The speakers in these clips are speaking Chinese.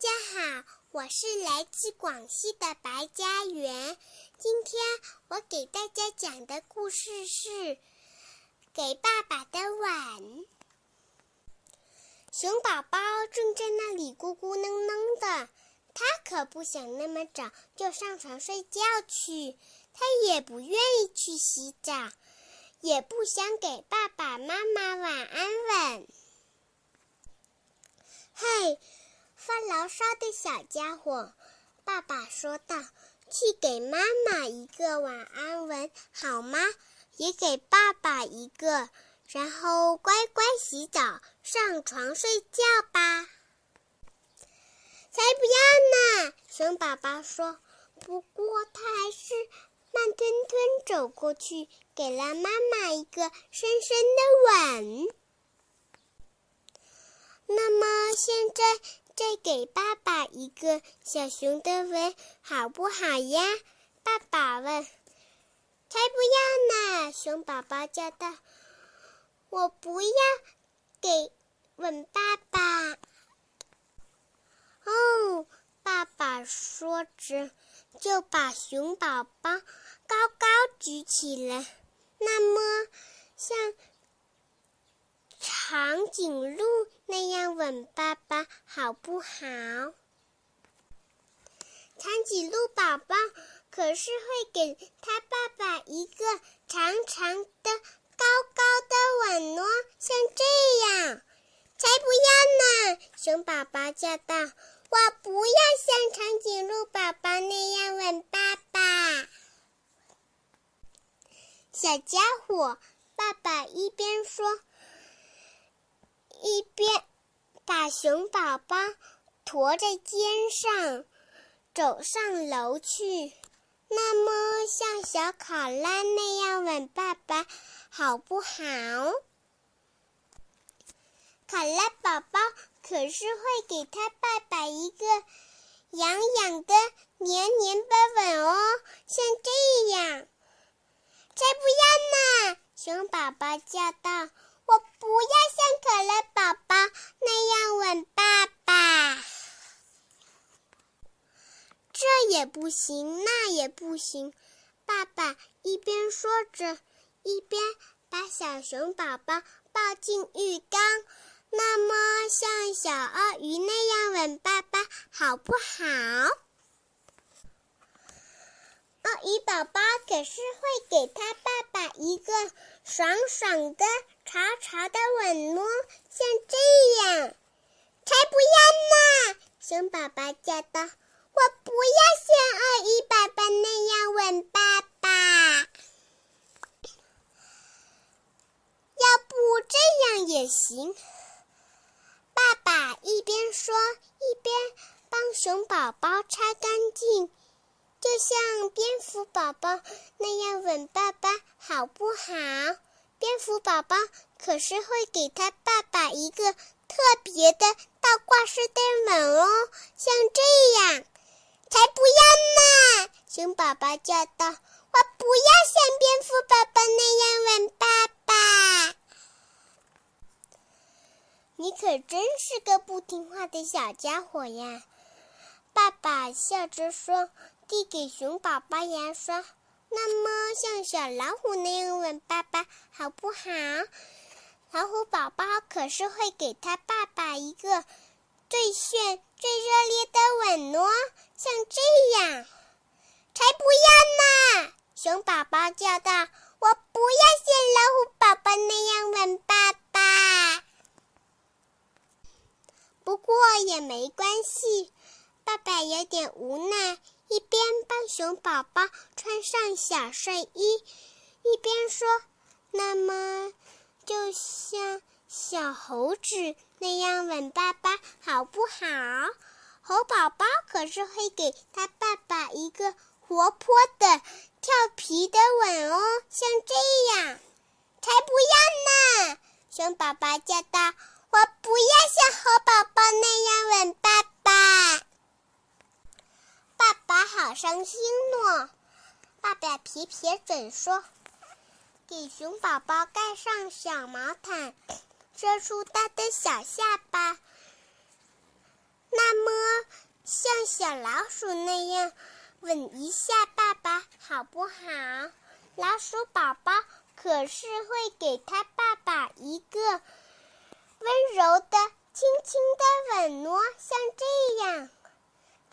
大家好，我是来自广西的白家园。今天我给大家讲的故事是《给爸爸的吻》。熊宝宝正在那里咕咕哝哝的，他可不想那么早就上床睡觉去，他也不愿意去洗澡，也不想给爸爸妈妈晚安吻。嘿！发牢骚的小家伙，爸爸说道：“去给妈妈一个晚安吻好吗？也给爸爸一个，然后乖乖洗澡、上床睡觉吧。”才不要呢！熊宝宝说。不过他还是慢吞吞走过去，给了妈妈一个深深的吻。那么现在。再给爸爸一个小熊的吻，好不好呀？爸爸问。才不要呢！熊宝宝叫道：“我不要给吻爸爸。”哦，爸爸说着，就把熊宝宝高高举起来，那么像。长颈鹿那样吻爸爸好不好？长颈鹿宝宝可是会给他爸爸一个长长的、高高的吻哦，像这样。才不要呢！熊宝宝叫道：“我不要像长颈鹿宝宝那样吻爸爸。”小家伙，爸爸一边说。一边把熊宝宝驮在肩上，走上楼去。那么像小考拉那样吻爸爸，好不好？考拉宝宝可是会给他爸爸一个痒痒的、黏黏的吻哦，像这样。才不要呢！熊宝宝叫道。我不要像可乐宝宝那样吻爸爸，这也不行，那也不行。爸爸一边说着，一边把小熊宝宝抱进浴缸。那么，像小鳄鱼那样吻爸爸，好不好？鳄鱼宝宝可是会给他爸爸一个爽爽的。长长的吻哦，像这样，才不要呢！熊宝宝叫道：“我不要像鳄鱼宝宝那样吻爸爸，要不这样也行。”爸爸一边说，一边帮熊宝宝擦干净，就像蝙蝠宝宝那样吻爸爸，好不好？蝙蝠宝宝可是会给他爸爸一个特别的倒挂式的吻哦，像这样，才不要呢！熊宝宝叫道：“我不要像蝙蝠宝宝那样吻爸爸。”你可真是个不听话的小家伙呀！爸爸笑着说，递给熊宝宝牙刷。那么，像小老虎那样吻爸爸好不好？老虎宝宝可是会给他爸爸一个最炫、最热烈的吻哦，像这样。才不要呢！熊宝宝叫道：“我不要像老虎宝宝那样吻爸爸。”不过也没关系，爸爸有点无奈。一边帮熊宝宝穿上小睡衣，一边说：“那么，就像小猴子那样吻爸爸，好不好？”猴宝宝可是会给他爸爸一个活泼的、调皮的吻哦，像这样。才不要呢！熊宝宝叫道：“我不要像猴宝宝那样吻爸爸。”爸好伤心呢，爸爸撇撇嘴说：“给熊宝宝盖上小毛毯，遮住他的小下巴。那么像小老鼠那样吻一下爸爸，好不好？老鼠宝宝可是会给他爸爸一个温柔的、轻轻的吻哦，像这样。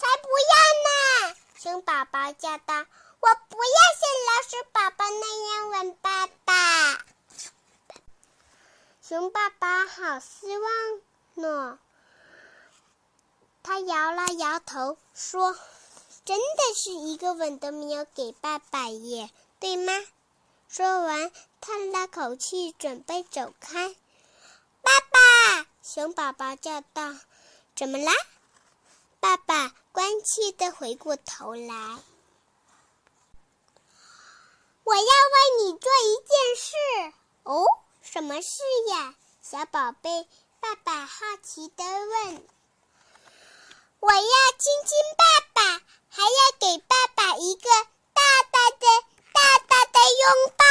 才不要呢！熊宝宝叫道：“我不要像老鼠宝宝那样吻爸爸。”熊爸爸好失望呢。他摇了摇头，说：“真的是一个吻都没有给爸爸耶，对吗？”说完，叹了口气，准备走开。爸爸，熊宝宝叫道：“怎么啦？”爸爸关切的回过头来：“我要为你做一件事。”“哦，什么事呀？”小宝贝，爸爸好奇的问。我要亲亲爸爸，还要给爸爸一个大大的、大大的拥抱。